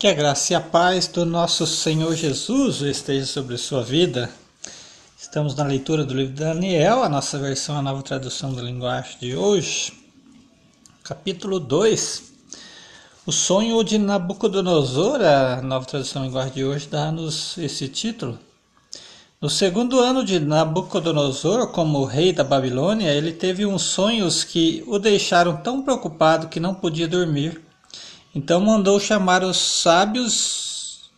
Que a graça e a paz do nosso Senhor Jesus esteja sobre sua vida. Estamos na leitura do livro de Daniel, a nossa versão, a nova tradução da linguagem de hoje. Capítulo 2. O sonho de Nabucodonosor, a nova tradução da linguagem de hoje, dá-nos esse título. No segundo ano de Nabucodonosor, como rei da Babilônia, ele teve uns sonhos que o deixaram tão preocupado que não podia dormir. Então mandou chamar os sábios,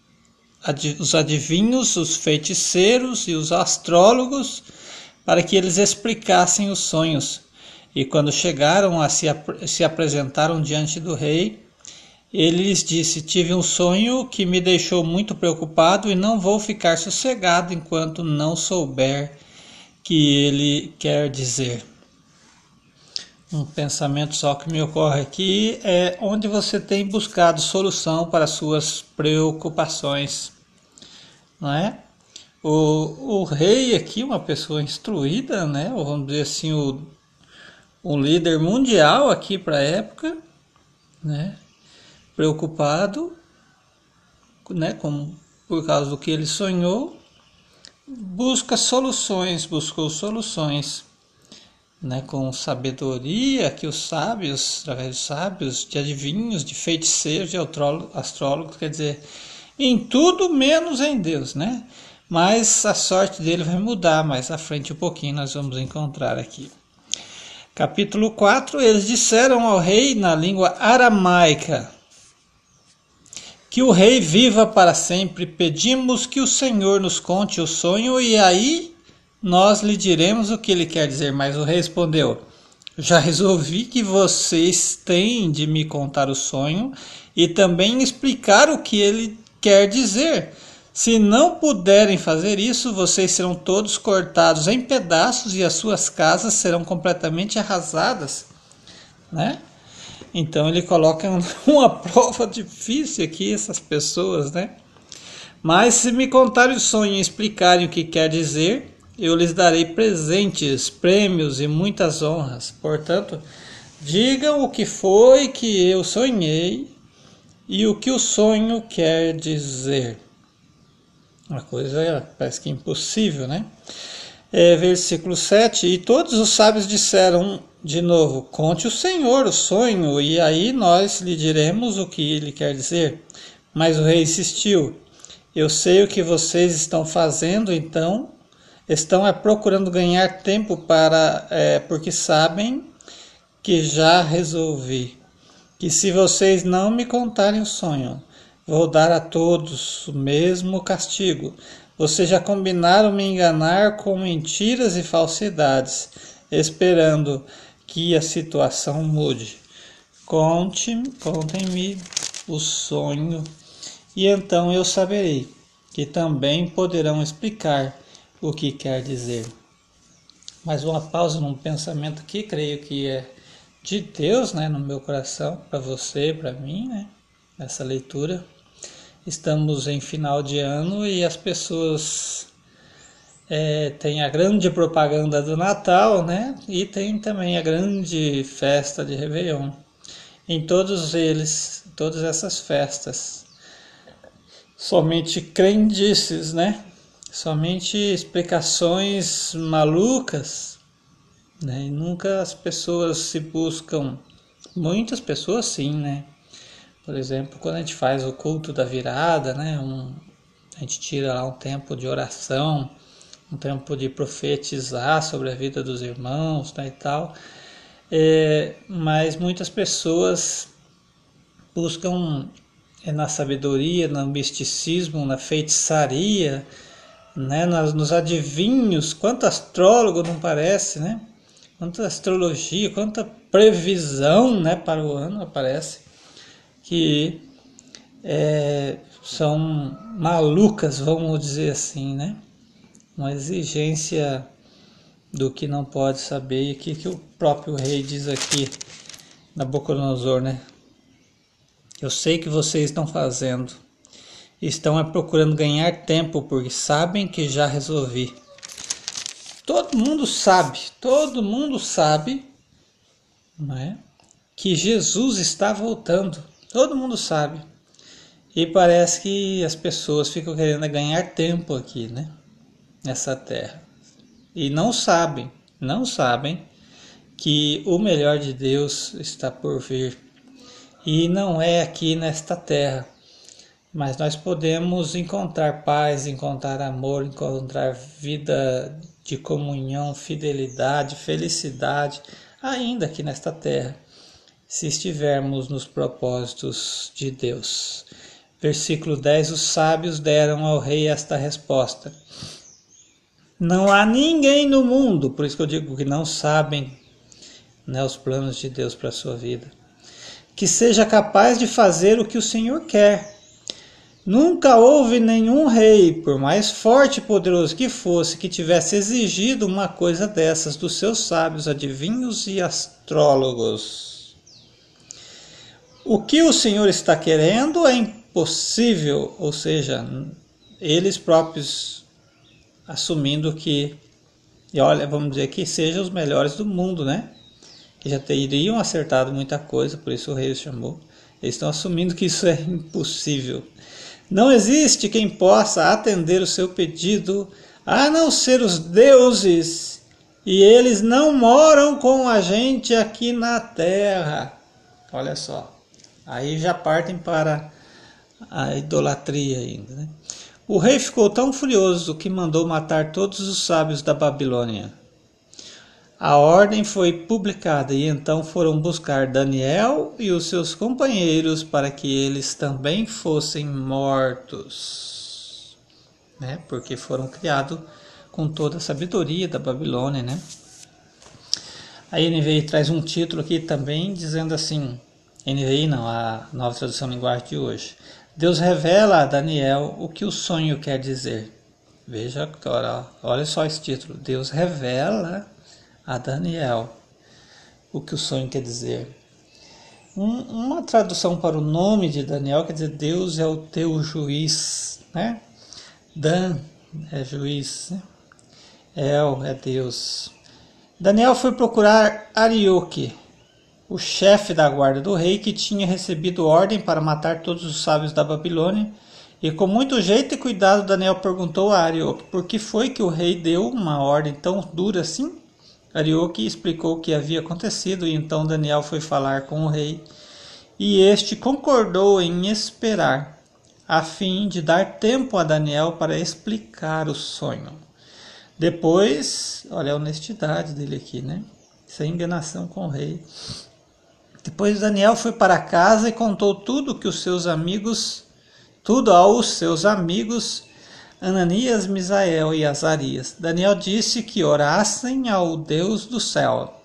os adivinhos, os feiticeiros e os astrólogos para que eles explicassem os sonhos. E quando chegaram a se, se apresentaram diante do rei, ele lhes disse: Tive um sonho que me deixou muito preocupado e não vou ficar sossegado enquanto não souber que ele quer dizer um pensamento só que me ocorre aqui é onde você tem buscado solução para suas preocupações, não é? O, o rei aqui, uma pessoa instruída, né? Vamos dizer assim, o, um líder mundial aqui para a época, né? Preocupado, né? Com, por causa do que ele sonhou, busca soluções, buscou soluções né, com sabedoria que os sábios, através dos sábios, de adivinhos, de feiticeiros, de astrólogos, quer dizer, em tudo menos em Deus, né? Mas a sorte dele vai mudar mais à frente um pouquinho, nós vamos encontrar aqui. Capítulo 4: Eles disseram ao rei na língua aramaica: Que o rei viva para sempre. Pedimos que o Senhor nos conte o sonho e aí nós lhe diremos o que ele quer dizer. Mas o rei respondeu: Já resolvi que vocês têm de me contar o sonho e também explicar o que ele quer dizer. Se não puderem fazer isso, vocês serão todos cortados em pedaços e as suas casas serão completamente arrasadas, né? Então ele coloca uma prova difícil aqui essas pessoas, né? Mas se me contarem o sonho e explicarem o que quer dizer, eu lhes darei presentes, prêmios e muitas honras. Portanto, digam o que foi que eu sonhei e o que o sonho quer dizer. Uma coisa parece que impossível, né? É, versículo 7: E todos os sábios disseram de novo: Conte o Senhor o sonho, e aí nós lhe diremos o que ele quer dizer. Mas o rei insistiu: Eu sei o que vocês estão fazendo, então estão é, procurando ganhar tempo para é, porque sabem que já resolvi que se vocês não me contarem o sonho, vou dar a todos o mesmo castigo. Vocês já combinaram me enganar com mentiras e falsidades, esperando que a situação mude. Conte, contem-me o sonho, e então eu saberei que também poderão explicar o que quer dizer. Mais uma pausa num pensamento aqui, creio que é de Deus, né, no meu coração, para você, para mim, né, essa leitura. Estamos em final de ano e as pessoas é, têm a grande propaganda do Natal, né, e tem também a grande festa de Réveillon. Em todos eles, todas essas festas, somente crendices, né, somente explicações malucas, né? E nunca as pessoas se buscam, muitas pessoas sim, né? Por exemplo, quando a gente faz o culto da virada, né? Um, a gente tira lá um tempo de oração, um tempo de profetizar sobre a vida dos irmãos, né, e tal. É, mas muitas pessoas buscam é, na sabedoria, no misticismo, na feitiçaria, né, nos, nos adivinhos, quanto astrólogo não parece, né? Quanta astrologia, quanta previsão né, para o ano aparece que é, são malucas, vamos dizer assim, né? Uma exigência do que não pode saber e que, que o próprio rei diz aqui na Nabucodonosor, né? Eu sei que vocês estão fazendo estão é procurando ganhar tempo porque sabem que já resolvi. Todo mundo sabe, todo mundo sabe, não é? Que Jesus está voltando. Todo mundo sabe. E parece que as pessoas ficam querendo ganhar tempo aqui, né? Nessa terra. E não sabem, não sabem que o melhor de Deus está por vir. E não é aqui nesta terra, mas nós podemos encontrar paz, encontrar amor, encontrar vida de comunhão, fidelidade, felicidade, ainda aqui nesta terra, se estivermos nos propósitos de Deus. Versículo 10: Os sábios deram ao rei esta resposta. Não há ninguém no mundo, por isso que eu digo que não sabem né, os planos de Deus para a sua vida, que seja capaz de fazer o que o Senhor quer. Nunca houve nenhum rei, por mais forte e poderoso que fosse, que tivesse exigido uma coisa dessas dos seus sábios, adivinhos e astrólogos. O que o Senhor está querendo é impossível, ou seja, eles próprios assumindo que, e olha, vamos dizer que sejam os melhores do mundo, né? que já teriam acertado muita coisa, por isso o rei os chamou. Eles estão assumindo que isso é impossível. Não existe quem possa atender o seu pedido a não ser os deuses, e eles não moram com a gente aqui na terra. Olha só, aí já partem para a idolatria ainda. Né? O rei ficou tão furioso que mandou matar todos os sábios da Babilônia a ordem foi publicada e então foram buscar Daniel e os seus companheiros para que eles também fossem mortos, né? Porque foram criados com toda a sabedoria da Babilônia, né? A NVI traz um título aqui também dizendo assim, NVI não, a nova tradução linguagem de hoje. Deus revela a Daniel o que o sonho quer dizer. Veja agora, olha só esse título. Deus revela a Daniel o que o sonho quer dizer. Um, uma tradução para o nome de Daniel quer dizer Deus é o teu juiz, né? Dan é juiz, né? El é Deus. Daniel foi procurar Arioque, o chefe da guarda do rei, que tinha recebido ordem para matar todos os sábios da Babilônia. E com muito jeito e cuidado, Daniel perguntou a Arioque por que foi que o rei deu uma ordem tão dura assim? Arioque explicou o que havia acontecido e então Daniel foi falar com o rei e este concordou em esperar, a fim de dar tempo a Daniel para explicar o sonho. Depois, olha a honestidade dele aqui, né? Sem enganação com o rei. Depois Daniel foi para casa e contou tudo que os seus amigos, tudo aos seus amigos Ananias, Misael e Azarias. Daniel disse que orassem ao Deus do céu,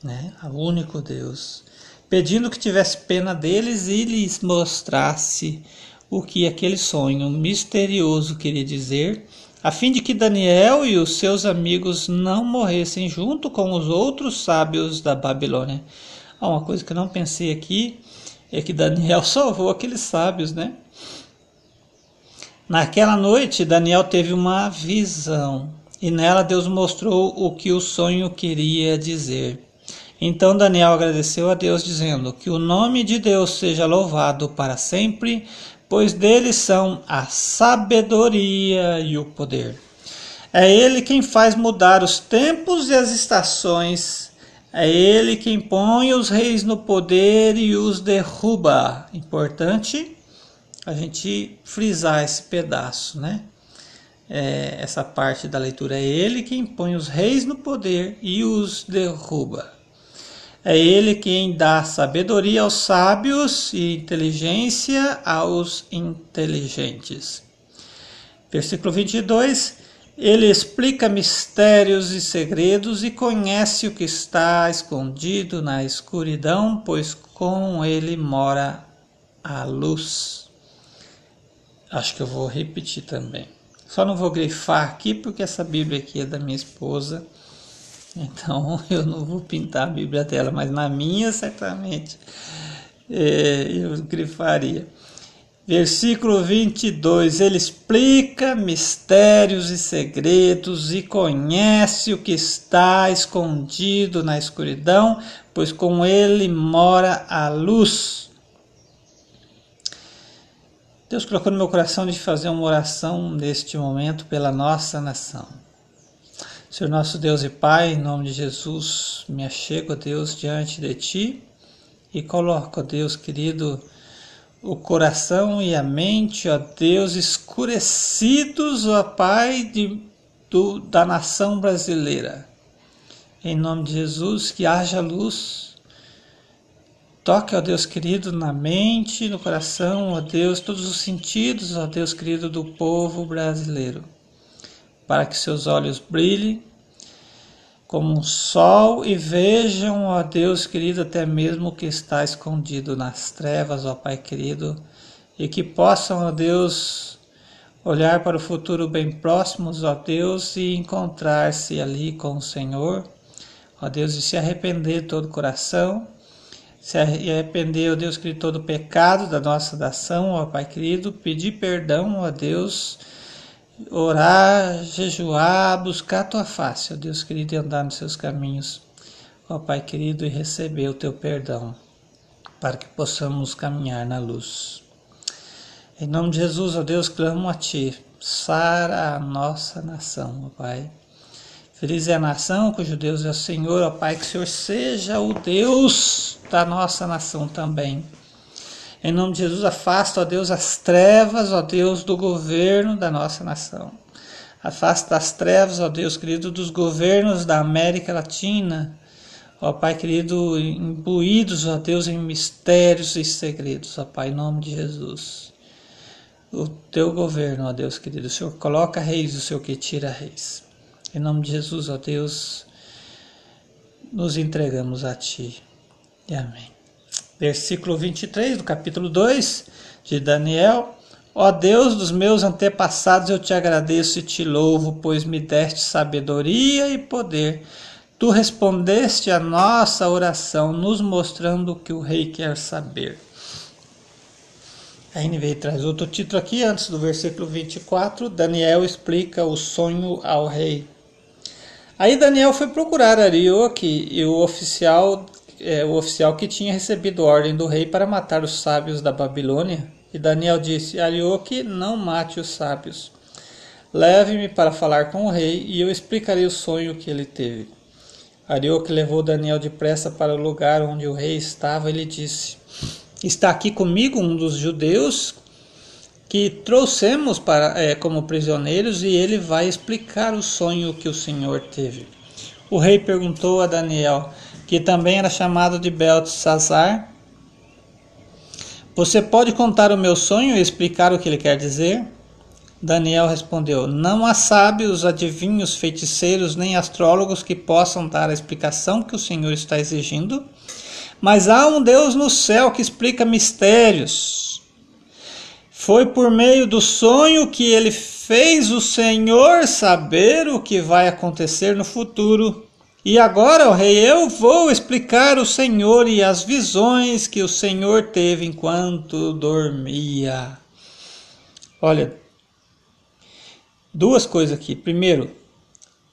né, ao único Deus, pedindo que tivesse pena deles e lhes mostrasse o que aquele sonho misterioso queria dizer, a fim de que Daniel e os seus amigos não morressem junto com os outros sábios da Babilônia. Ah, uma coisa que eu não pensei aqui é que Daniel salvou aqueles sábios, né? Naquela noite, Daniel teve uma visão e nela Deus mostrou o que o sonho queria dizer. Então Daniel agradeceu a Deus, dizendo: Que o nome de Deus seja louvado para sempre, pois dele são a sabedoria e o poder. É ele quem faz mudar os tempos e as estações. É ele quem põe os reis no poder e os derruba. Importante a gente frisar esse pedaço, né? É, essa parte da leitura é ele quem põe os reis no poder e os derruba. É ele quem dá sabedoria aos sábios e inteligência aos inteligentes. Versículo 22. Ele explica mistérios e segredos e conhece o que está escondido na escuridão, pois com ele mora a luz. Acho que eu vou repetir também. Só não vou grifar aqui porque essa Bíblia aqui é da minha esposa. Então eu não vou pintar a Bíblia dela, mas na minha certamente é, eu grifaria. Versículo 22: Ele explica mistérios e segredos e conhece o que está escondido na escuridão, pois com ele mora a luz. Deus colocou no meu coração de fazer uma oração neste momento pela nossa nação. Senhor nosso Deus e Pai, em nome de Jesus, me achego, Deus, diante de Ti e coloco, Deus querido, o coração e a mente, ó Deus, escurecidos, ó Pai, de, do, da nação brasileira. Em nome de Jesus, que haja luz Toque, ó Deus querido, na mente, no coração, ó Deus, todos os sentidos, ó Deus querido, do povo brasileiro, para que seus olhos brilhem como um sol e vejam, ó Deus querido, até mesmo o que está escondido nas trevas, ó Pai querido, e que possam, ó Deus, olhar para o futuro bem próximos, ó Deus, e encontrar-se ali com o Senhor, ó Deus, e se arrepender de todo o coração se arrepender, ó Deus querido, todo o pecado da nossa nação, ó Pai querido, pedir perdão, ó Deus, orar, jejuar, buscar a tua face, ó Deus querido, e andar nos seus caminhos, ó Pai querido, e receber o teu perdão, para que possamos caminhar na luz. Em nome de Jesus, ó Deus, clamo a Ti, sara a nossa nação, ó Pai. Feliz é a nação cujo Deus é o Senhor, ó Pai, que o Senhor seja o Deus da nossa nação também. Em nome de Jesus, afasta, ó Deus, as trevas, ó Deus, do governo da nossa nação. Afasta as trevas, ó Deus querido, dos governos da América Latina, ó Pai querido, imbuídos, ó Deus, em mistérios e segredos, ó Pai, em nome de Jesus. O teu governo, ó Deus querido, o Senhor coloca reis, o Senhor que tira reis. Em nome de Jesus, ó Deus, nos entregamos a Ti. E amém. Versículo 23 do capítulo 2 de Daniel. Ó Deus dos meus antepassados, eu te agradeço e te louvo, pois me deste sabedoria e poder. Tu respondeste a nossa oração, nos mostrando o que o rei quer saber. A NVI traz outro título aqui, antes do versículo 24. Daniel explica o sonho ao rei. Aí Daniel foi procurar Arioque e o oficial, é, o oficial que tinha recebido ordem do rei para matar os sábios da Babilônia. E Daniel disse: Arioque, não mate os sábios. Leve-me para falar com o rei e eu explicarei o sonho que ele teve. Arioque levou Daniel depressa para o lugar onde o rei estava e lhe disse: Está aqui comigo um dos judeus que trouxemos para, é, como prisioneiros e ele vai explicar o sonho que o Senhor teve. O rei perguntou a Daniel, que também era chamado de Beltesazar, Você pode contar o meu sonho e explicar o que ele quer dizer? Daniel respondeu: Não há sábios, adivinhos, feiticeiros nem astrólogos que possam dar a explicação que o Senhor está exigindo, mas há um Deus no céu que explica mistérios. Foi por meio do sonho que ele fez o Senhor saber o que vai acontecer no futuro. E agora, rei, eu vou explicar o Senhor e as visões que o Senhor teve enquanto dormia. Olha, duas coisas aqui. Primeiro,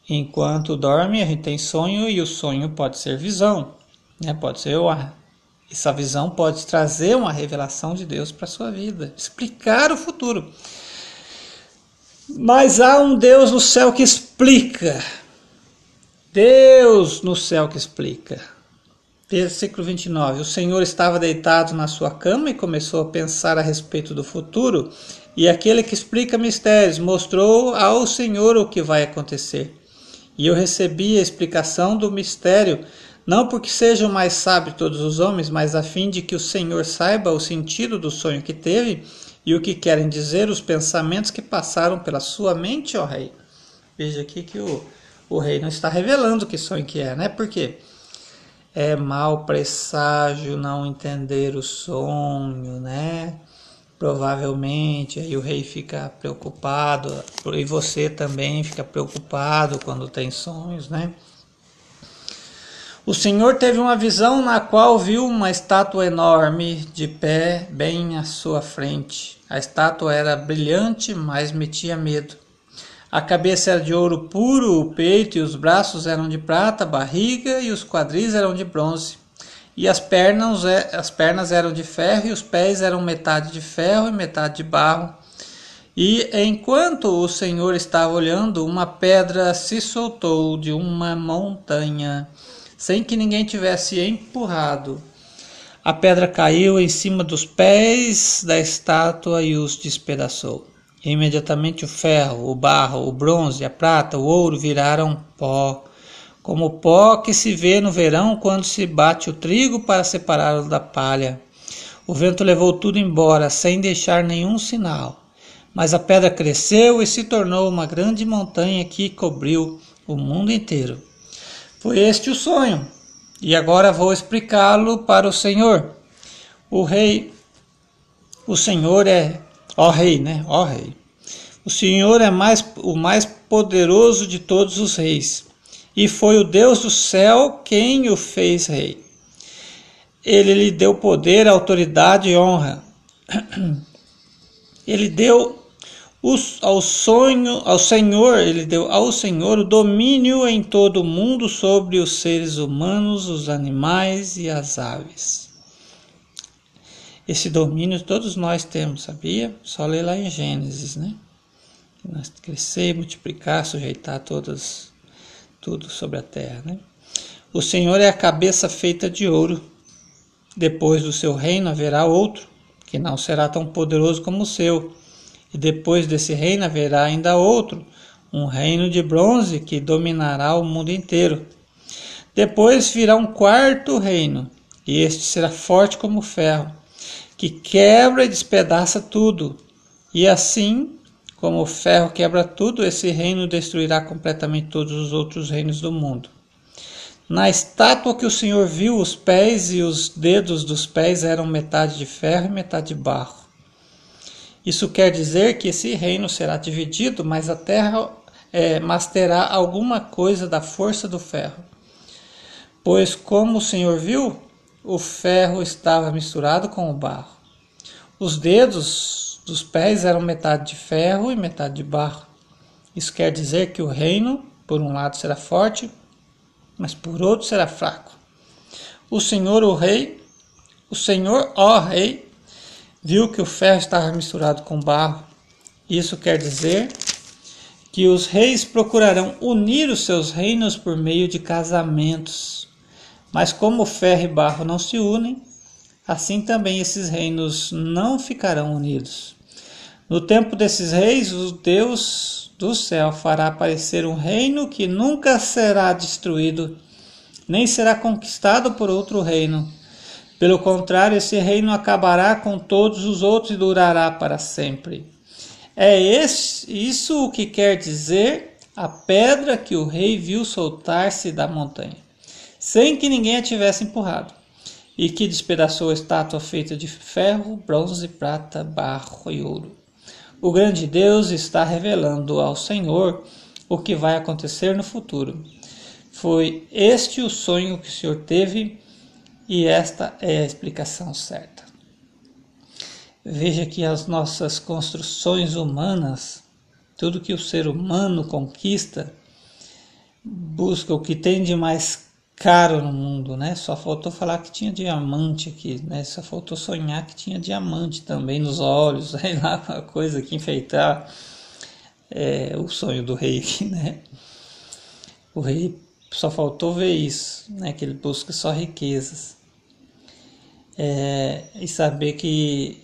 enquanto dorme, a gente tem sonho e o sonho pode ser visão, né? Pode ser uma essa visão pode trazer uma revelação de Deus para a sua vida, explicar o futuro. Mas há um Deus no céu que explica. Deus no céu que explica. Versículo 29. O Senhor estava deitado na sua cama e começou a pensar a respeito do futuro, e aquele que explica mistérios mostrou ao Senhor o que vai acontecer. E eu recebi a explicação do mistério não porque sejam mais sábios todos os homens, mas a fim de que o Senhor saiba o sentido do sonho que teve e o que querem dizer os pensamentos que passaram pela sua mente, ó rei. Veja aqui que o, o rei não está revelando que sonho que é, né? Porque é mau presságio não entender o sonho, né? Provavelmente aí o rei fica preocupado e você também fica preocupado quando tem sonhos, né? O Senhor teve uma visão na qual viu uma estátua enorme de pé bem à sua frente. A estátua era brilhante, mas metia medo. A cabeça era de ouro puro, o peito e os braços eram de prata, a barriga e os quadris eram de bronze. e as pernas, é, as pernas eram de ferro e os pés eram metade de ferro e metade de barro. E enquanto o Senhor estava olhando, uma pedra se soltou de uma montanha, sem que ninguém tivesse empurrado. A pedra caiu em cima dos pés da estátua e os despedaçou. Imediatamente o ferro, o barro, o bronze, a prata, o ouro viraram pó, como o pó que se vê no verão quando se bate o trigo para separá-lo da palha. O vento levou tudo embora, sem deixar nenhum sinal. Mas a pedra cresceu e se tornou uma grande montanha que cobriu o mundo inteiro. Foi este o sonho, e agora vou explicá-lo para o Senhor. O rei, o Senhor é, ó rei, né? Ó rei. O Senhor é mais, o mais poderoso de todos os reis, e foi o Deus do céu quem o fez rei. Ele lhe deu poder, autoridade e honra. Ele deu ao sonho, ao Senhor, ele deu ao Senhor o domínio em todo o mundo sobre os seres humanos, os animais e as aves. Esse domínio todos nós temos, sabia? Só ler lá em Gênesis, né? Nós crescer, multiplicar, sujeitar todas tudo sobre a terra, né? O Senhor é a cabeça feita de ouro. Depois do seu reino haverá outro, que não será tão poderoso como o seu e depois desse reino haverá ainda outro, um reino de bronze que dominará o mundo inteiro. Depois virá um quarto reino, e este será forte como ferro, que quebra e despedaça tudo. E assim como o ferro quebra tudo, esse reino destruirá completamente todos os outros reinos do mundo. Na estátua que o Senhor viu, os pés e os dedos dos pés eram metade de ferro e metade de barro. Isso quer dizer que esse reino será dividido, mas a terra é, mas terá alguma coisa da força do ferro. Pois, como o Senhor viu, o ferro estava misturado com o barro. Os dedos dos pés eram metade de ferro e metade de barro. Isso quer dizer que o reino, por um lado, será forte, mas por outro será fraco. O Senhor, o Rei, o Senhor, ó Rei, viu que o ferro estava misturado com barro. Isso quer dizer que os reis procurarão unir os seus reinos por meio de casamentos. Mas como ferro e barro não se unem, assim também esses reinos não ficarão unidos. No tempo desses reis, o Deus do céu fará aparecer um reino que nunca será destruído, nem será conquistado por outro reino pelo contrário, esse reino acabará com todos os outros e durará para sempre. É esse, isso o que quer dizer a pedra que o rei viu soltar-se da montanha, sem que ninguém a tivesse empurrado, e que despedaçou a estátua feita de ferro, bronze, prata, barro e ouro. O grande Deus está revelando ao Senhor o que vai acontecer no futuro. Foi este o sonho que o Senhor teve e esta é a explicação certa. Veja que as nossas construções humanas, tudo que o ser humano conquista, busca o que tem de mais caro no mundo, né? Só faltou falar que tinha diamante aqui, né? Só faltou sonhar que tinha diamante também nos olhos, sei lá, uma coisa que enfeitar é, o sonho do rei, né? O rei só faltou ver isso, né? Que ele busca só riquezas é, e saber que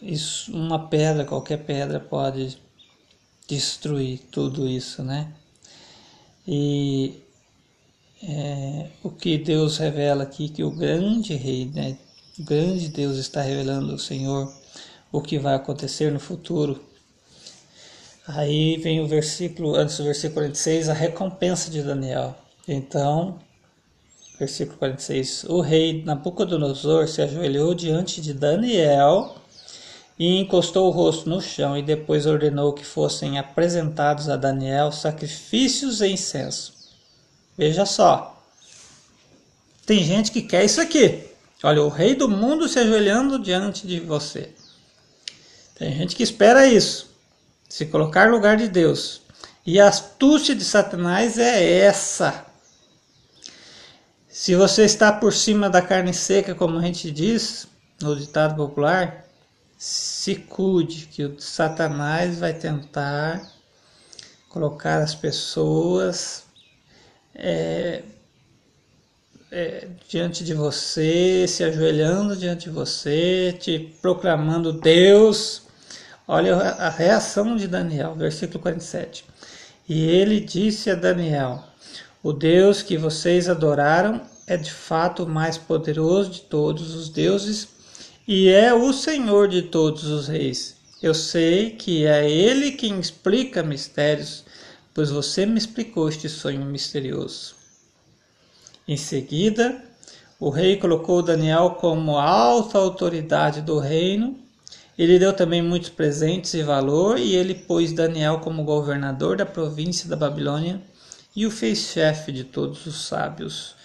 isso, uma pedra, qualquer pedra pode destruir tudo isso, né? E é, o que Deus revela aqui, que o grande rei, né? O grande Deus está revelando ao Senhor o que vai acontecer no futuro. Aí vem o versículo, antes do versículo 46, a recompensa de Daniel. Então, versículo 46. O rei Nabucodonosor se ajoelhou diante de Daniel e encostou o rosto no chão e depois ordenou que fossem apresentados a Daniel sacrifícios e incenso. Veja só. Tem gente que quer isso aqui. Olha, o rei do mundo se ajoelhando diante de você. Tem gente que espera isso. Se colocar no lugar de Deus. E a astúcia de Satanás é essa Se você está por cima da carne seca, como a gente diz no ditado popular, se cuide, que o Satanás vai tentar colocar as pessoas é, é, diante de você, se ajoelhando diante de você, te proclamando Deus. Olha a reação de Daniel, versículo 47. E ele disse a Daniel: O Deus que vocês adoraram é de fato o mais poderoso de todos os deuses e é o Senhor de todos os reis. Eu sei que é Ele quem explica mistérios, pois você me explicou este sonho misterioso. Em seguida, o rei colocou Daniel como alta autoridade do reino. Ele deu também muitos presentes e valor, e ele pôs Daniel como governador da província da Babilônia e o fez chefe de todos os sábios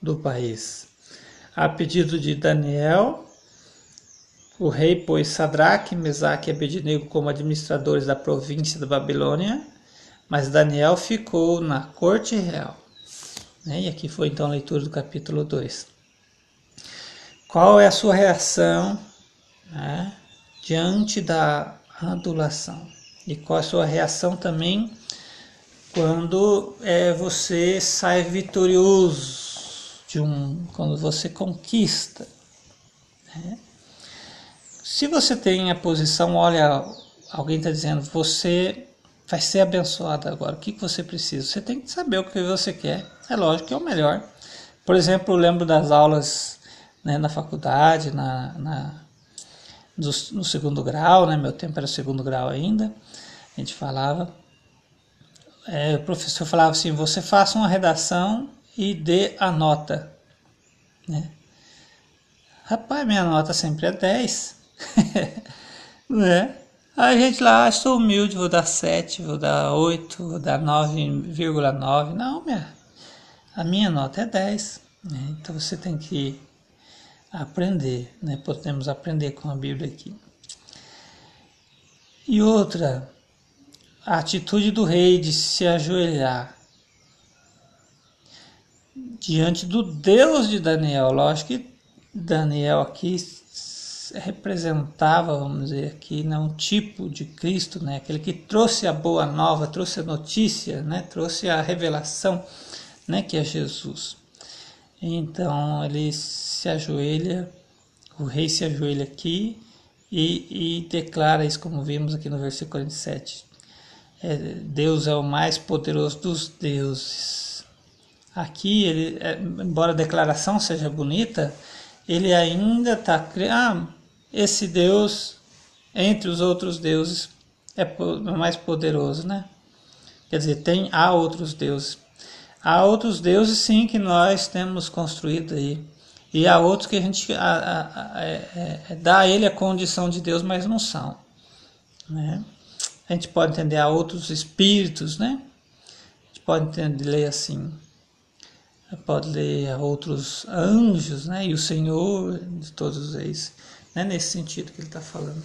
do país. A pedido de Daniel, o rei pôs Sadraque, Mesaque e Abednego como administradores da província da Babilônia, mas Daniel ficou na corte real. Né? E aqui foi então a leitura do capítulo 2. Qual é a sua reação né, diante da adulação? E qual a sua reação também quando é, você sai vitorioso de um, quando você conquista? Né? Se você tem a posição, olha, alguém está dizendo, você vai ser abençoado agora. O que, que você precisa? Você tem que saber o que você quer. É lógico que é o melhor. Por exemplo, eu lembro das aulas né, na faculdade, na, na do, no segundo grau, né, meu tempo era segundo grau ainda. A gente falava, é, o professor falava assim: você faça uma redação e dê a nota. Né? Rapaz, minha nota sempre é 10. né? A gente lá, ah, sou humilde, vou dar 7, vou dar 8, vou dar 9,9. Não, minha, a minha nota é 10. Né? Então você tem que aprender, né? podemos aprender com a Bíblia aqui. E outra, a atitude do rei de se ajoelhar diante do Deus de Daniel. Lógico que Daniel aqui representava, vamos dizer aqui, né, um tipo de Cristo, né, aquele que trouxe a boa nova, trouxe a notícia, né, trouxe a revelação, né, que é Jesus. Então ele se ajoelha, o rei se ajoelha aqui e, e declara isso, como vimos aqui no versículo 47. É, Deus é o mais poderoso dos deuses. Aqui, ele, é, embora a declaração seja bonita, ele ainda está ah, esse Deus entre os outros deuses é mais poderoso, né? Quer dizer, tem há outros deuses. Há outros deuses sim que nós temos construído aí. E há outros que a gente a, a, a, é, é, dá a ele a condição de Deus, mas não são. Né? A gente pode entender a outros espíritos, né? A gente pode entender, ler assim. Pode ler outros anjos, né? E o Senhor de todos eles. É nesse sentido que ele está falando.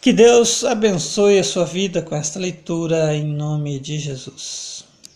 Que Deus abençoe a sua vida com esta leitura em nome de Jesus.